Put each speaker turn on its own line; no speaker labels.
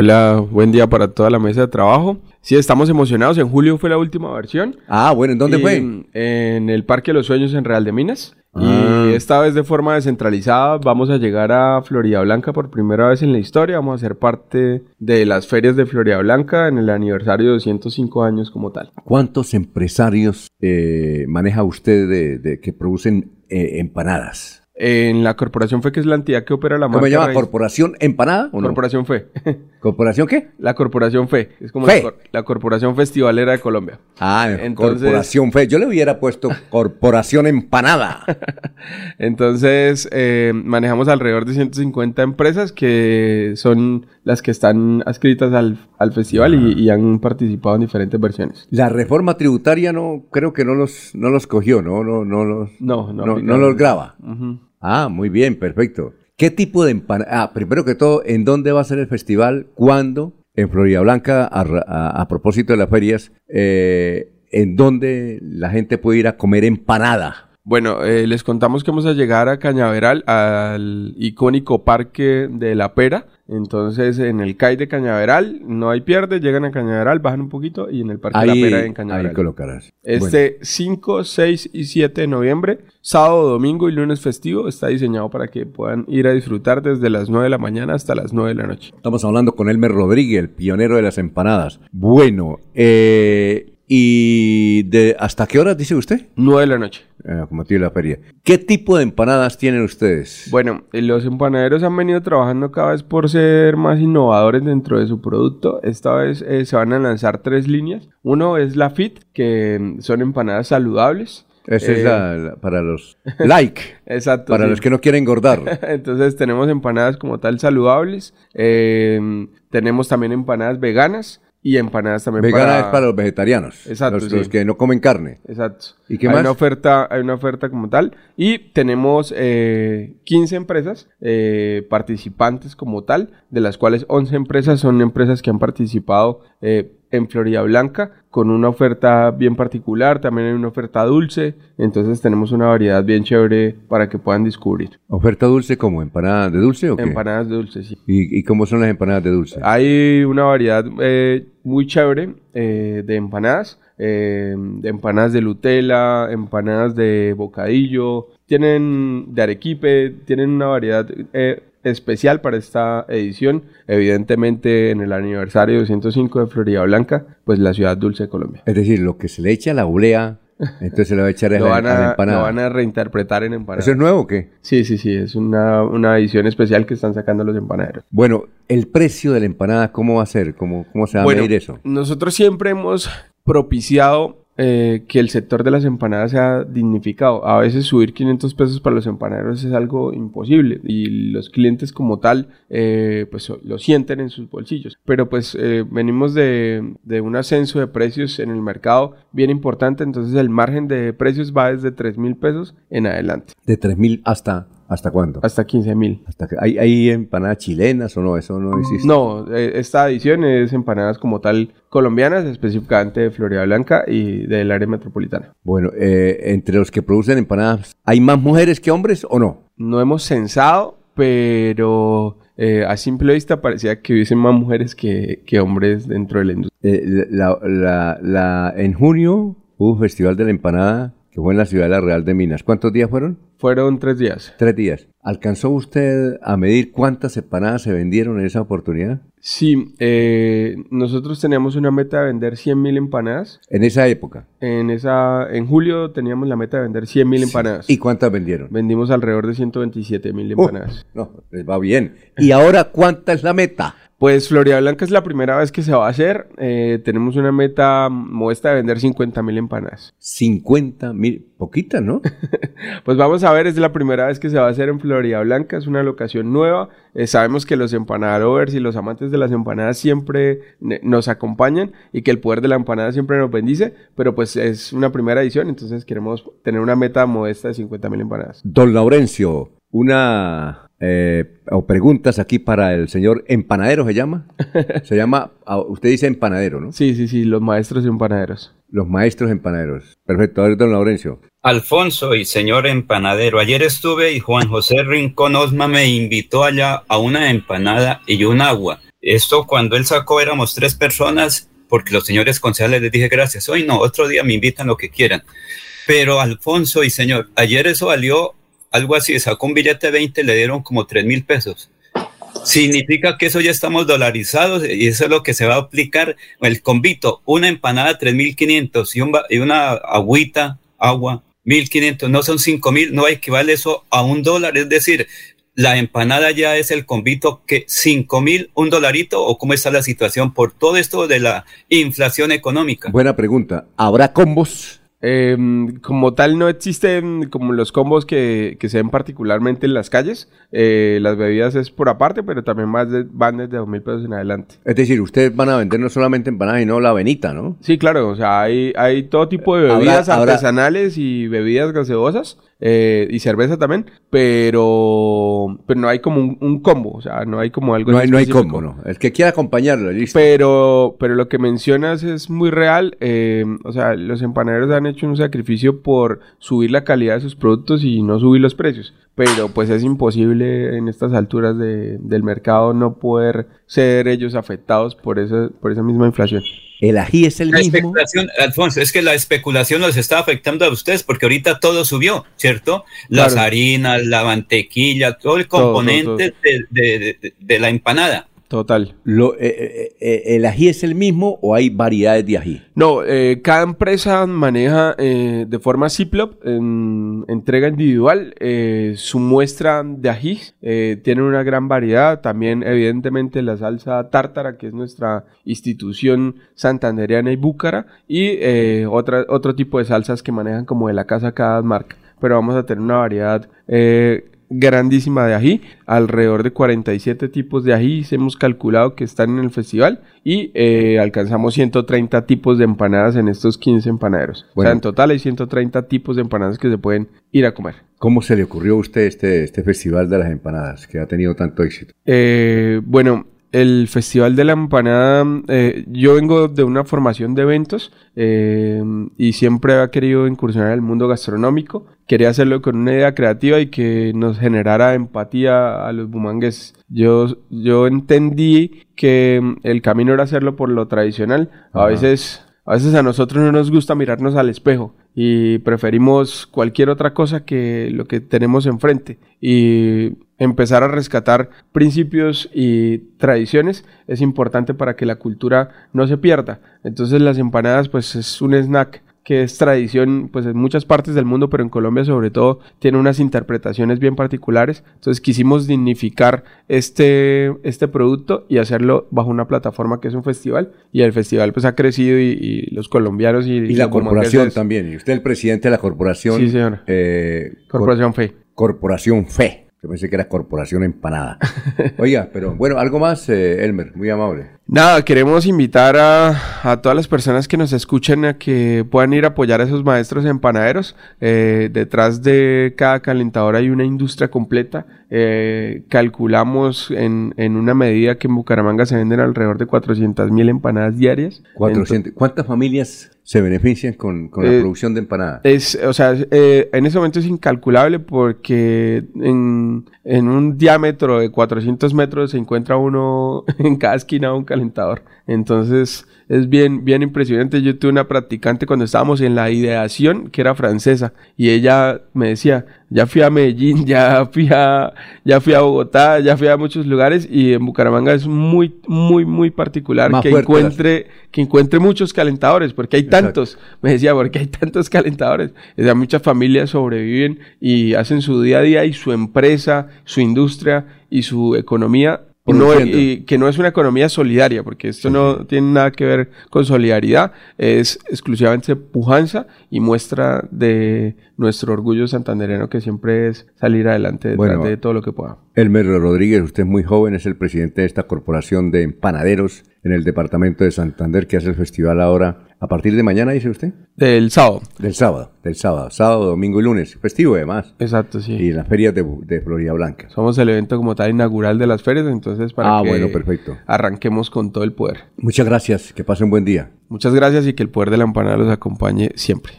Hola, buen día para toda la mesa de trabajo. Sí, estamos emocionados. En julio fue la última versión.
Ah, bueno, ¿en dónde
Y,
fue?
En el Parque de los Sueños en Real de Minas.
Ah.
Y esta vez de forma descentralizada vamos a llegar a Florida Blanca por primera vez en la historia. Vamos a ser parte de las ferias de Florida Blanca en el aniversario de 205 años como tal.
¿Cuántos empresarios eh, maneja usted de, de- que producen eh, empanadas?
En la Corporación FE, que es la entidad que opera la marca.
¿Cómo se llama? ¿Corporación Empanada o no?
Corporación FE.
¿Corporación qué?
la Corporación FE. Es como
FE.
La, la Corporación Festivalera de Colombia.
Ah,
Entonces-
Corporación Fe. Yo le hubiera puesto Corporación Empanada.
Entonces, eh, manejamos alrededor de 150 empresas que son las que están adscritas al, al festival y, y han participado en diferentes versiones.
La reforma tributaria no, creo que no los, no los cogió, ¿no? No, no los,
No, no.
no, no los graba.
Ujú.
Ah, muy bien, perfecto. ¿Qué tipo de empanada? Ah, primero que todo, ¿en dónde va a ser el festival? ¿Cuándo? En Florida Blanca, a, a propósito de las ferias, eh, ¿en dónde la gente puede ir a comer empanada?
Bueno, eh, les contamos que vamos a llegar a Cañaveral, al icónico parque de la Pera. Entonces, en el CAI de Cañaveral, no hay pierde, llegan a Cañaveral, bajan un poquito y en el parque de
Ahí,
la Pera en
ahí
Cañaveral.
colocarás. Bueno,
Este 5, 6 y 7 de noviembre, sábado, domingo y lunes festivo, está diseñado para que puedan ir a disfrutar desde las 9 de la mañana hasta las 9 de la noche.
estamos hablando con Elmer Rodríguez, el pionero de las empanadas. Bueno, eh, ¿y de hasta qué horas dice usted?
9 de la noche.
Eh, como tiene la feria. ¿Qué tipo de empanadas tienen ustedes?
Bueno, eh, los empanaderos han venido trabajando cada vez por ser más innovadores dentro de su producto. Esta vez eh, se van a lanzar tres líneas. Uno es la Fit, que mm, son empanadas saludables.
Esa es
Eh,
la, la- para los like,
Exacto.
para
sí.
los que no quieren engordar.
Entonces tenemos empanadas como tal saludables. tenemos también empanadas veganas y empanadas también
Vegana
para...
es para los vegetarianos,
Exacto,
los,
sí.
los que no comen carne.
Exacto.
¿Y qué
hay
más?
Una oferta, hay una oferta como tal. Y tenemos eh, 15 empresas eh, participantes como tal, de las cuales 11 empresas son empresas que han participado eh, en Florida Blanca con una oferta bien particular. También hay una oferta dulce. Entonces tenemos una variedad bien chévere para que puedan descubrir.
¿Oferta dulce como empanada de dulce o qué?
Empanadas dulces, sí.
¿Y, y cómo son las empanadas de dulce?
Hay una variedad eh, muy chévere eh, de empanadas, eh, de empanadas de Nutella, empanadas de bocadillo, tienen de arequipe, tienen una variedad eh, especial para esta edición. Evidentemente en el aniversario 205 de Florida Blanca, pues la ciudad dulce de Colombia.
Es decir, lo que se le echa a la oblea, entonces se le va a echar a la,
van
a la
a,
empanada.
lo van a reinterpretar en empanadas.
¿Eso es nuevo o qué?
Sí, sí, sí, es una, una edición especial que están sacando los empanaderos.
Bueno, el precio de la empanada, ¿cómo va a ser? ¿Cómo, cómo se va
Bueno,
a medir eso?
Nosotros siempre hemos propiciado eh, que el sector de las empanadas sea dignificado. A veces subir 500 pesos para los empanaderos es algo imposible y los clientes como tal eh, pues lo sienten en sus bolsillos. Pero pues eh, venimos de, de un ascenso de precios en el mercado bien importante, entonces el margen de precios va desde 3 mil pesos en adelante
De 3 mil hasta, ¿hasta cuándo?
hasta 15 mil.
Hasta que, ¿hay, ¿Hay empanadas chilenas o no? Eso no existe.
No, eh, esta edición es empanadas como tal colombianas, específicamente de Florida Blanca y del área metropolitana.
Bueno, eh, entre los que producen empanadas, ¿hay más mujeres que hombres o no?
No hemos censado, pero eh, a simple vista parecía que hubiesen más mujeres que, que hombres dentro de la industria.
Eh, la, la- la- en junio hubo un festival de la empanada que fue en la ciudad de la Real de Minas. ¿Cuántos días fueron?
Fueron tres días.
Tres días. ¿Alcanzó usted a medir cuántas empanadas se vendieron en esa oportunidad?
Sí, eh, nosotros teníamos una meta de vender 100 mil empanadas.
En esa época.
En, esa, en julio teníamos la meta de vender 100 mil empanadas.
¿Y cuántas vendieron?
Vendimos alrededor de 127 mil
Uh,
empanadas.
no, les va bien. ¿Y ahora cuánta es la meta?
Pues Florida Blanca es la primera vez que se va a hacer. Eh, tenemos una meta modesta de vender 50 mil empanadas.
50 mil. Poquita, ¿no?
Pues vamos a ver, es la primera vez que se va a hacer en Florida Blanca, es una locación nueva. Eh, sabemos que los empanaderos y los amantes de las empanadas siempre nos acompañan y que el poder de la empanada siempre nos bendice, pero pues es una primera edición, entonces queremos tener una meta modesta de 50 mil empanadas.
Don Laurencio, una eh, o preguntas aquí para el señor empanadero, ¿se llama? Se llama, usted dice empanadero, ¿no?
Sí, sí, sí, los maestros empanaderos.
Los maestros empanaderos. Perfecto, a ver, don Laurencio.
Alfonso y señor empanadero, ayer estuve y Juan José Rincón Osma me invitó allá a una empanada y un agua. Esto cuando él sacó éramos tres personas, porque los señores concejales les dije gracias. Hoy no, otro día me invitan lo que quieran. Pero Alfonso y señor, ayer eso valió algo así, sacó un billete de 20, le dieron como 3 mil pesos. Significa que eso ya estamos dolarizados y eso es lo que se va a aplicar. El convito, una empanada 3.500 y, un, y una agüita, agua, 1.500, no son 5.000, no equivale eso a un dólar. Es decir, la empanada ya es el convito que 5.000, un dolarito o cómo está la situación por todo esto de la inflación económica.
Buena pregunta. ¿Habrá combos?
Eh, como tal no existen como los combos que, que se ven particularmente en las calles. Eh, las bebidas es por aparte, pero también más de, van desde dos mil pesos en adelante.
Es decir, ustedes van a vender no solamente empanadas, sino la avenita, ¿no?
Sí, claro, o sea, hay, hay todo tipo de bebidas
habrá-
artesanales y bebidas gaseosas eh, y cerveza también, pero, pero no hay como un, un combo, o sea, no hay como algo
No hay, no hay combo, ¿no? El que quiera acompañarlo, listo.
Pero, pero lo que mencionas es muy real. eh, o sea, los empanaderos han hecho un sacrificio por subir la calidad de sus productos y no subir los precios. Pero pues es imposible en estas alturas de- del mercado no poder ser ellos afectados por esa, por esa misma inflación.
El ají es el
La
mismo.
especulación, Alfonso, es que la especulación los está afectando a ustedes porque ahorita todo subió, ¿cierto? Las
Claro.
harinas, la mantequilla, todo el
Todo, todo,
componente De, de- de- de la empanada.
Total.
Lo- eh, eh, eh, ¿El ají es el mismo o hay variedades de ají?
No, eh, cada empresa maneja eh, de forma Ziploc, en entrega individual, eh, su muestra de ají. Eh, tienen una gran variedad. También, evidentemente, la salsa tártara, que es nuestra institución santandereana y búcara. Y eh, otra, otro tipo de salsas que manejan como de la casa cada marca. Pero vamos a tener una variedad eh, grandísima de ají, alrededor de 47 tipos de ají hemos calculado que están en el festival y eh, alcanzamos 130 tipos de empanadas en estos 15 empanaderos. O sea, en total hay 130 tipos de empanadas que se pueden ir a comer.
¿Cómo se le ocurrió a usted este, este festival de las empanadas que ha tenido tanto éxito?
Eh, bueno, el Festival de la Empanada, eh, yo vengo de una formación de eventos eh, y siempre había querido incursionar en el mundo gastronómico. Quería hacerlo con una idea creativa y que nos generara empatía a los bumangueses. Yo, yo entendí que mm, el camino era hacerlo por lo tradicional. A
Ajá.
veces, a veces a nosotros no nos gusta mirarnos al espejo y preferimos cualquier otra cosa que lo que tenemos enfrente. Y empezar a rescatar principios y tradiciones es importante para que la cultura no se pierda. Entonces las empanadas pues es un snack que es tradición pues en muchas partes del mundo, pero en Colombia sobre todo tiene unas interpretaciones bien particulares. Entonces quisimos dignificar este, este producto y hacerlo bajo una plataforma que es un festival y el festival pues ha crecido y, y los colombianos y,
Y la corporación también. Y usted el presidente de la corporación.
Sí, señor.
eh,
Corporación Fe.
Cor- corporación Fe. Yo pensé que era Corporación Empanada. Oiga, pero bueno, algo más, eh, Elmer, muy amable.
Nada, queremos invitar a, a todas las personas que nos escuchen a que puedan ir a apoyar a esos maestros empanaderos. Eh, detrás de cada calentador hay una industria completa. Eh, calculamos en, en una medida que en Bucaramanga se venden alrededor de 400 mil empanadas diarias.
400. ¿Cuántas familias se benefician con, con la
Eh,
producción de empanadas?
Es, o sea, eh, en ese momento es incalculable porque en, en un diámetro de 400 metros se encuentra uno en cada esquina un calentador. Entonces es bien, bien impresionante. Yo tuve una practicante cuando estábamos en la ideación que era francesa y ella me decía, ya fui a Medellín, ya fui a, ya fui a Bogotá, ya fui a muchos lugares y en Bucaramanga es muy, muy, muy particular
Más
que
fuerte
encuentre, que encuentre muchos calentadores porque hay
Exacto.
tantos. Me decía, porque hay tantos calentadores. O sea, muchas familias sobreviven y hacen su día a día y su empresa, su industria y su economía. No, y que no es una economía solidaria, porque esto no tiene nada que ver con solidaridad, es exclusivamente pujanza y muestra de nuestro orgullo santandereano que siempre es salir adelante detrás
Bueno.
de todo lo que pueda.
Elmer Rodríguez, usted es muy joven, es el presidente de esta corporación de empanaderos en el departamento de Santander que hace el festival ahora. A partir de mañana, dice usted.
Del sábado.
Del sábado, del sábado, sábado, domingo y lunes, festivo además.
Exacto, sí.
Y las ferias de, de Florida Blanca.
Somos el evento como tal inaugural de las ferias, entonces para
Ah,
que
bueno, perfecto.
arranquemos con todo el poder.
Muchas gracias, que pasen buen día.
Muchas gracias y que el poder de la empanada los acompañe siempre.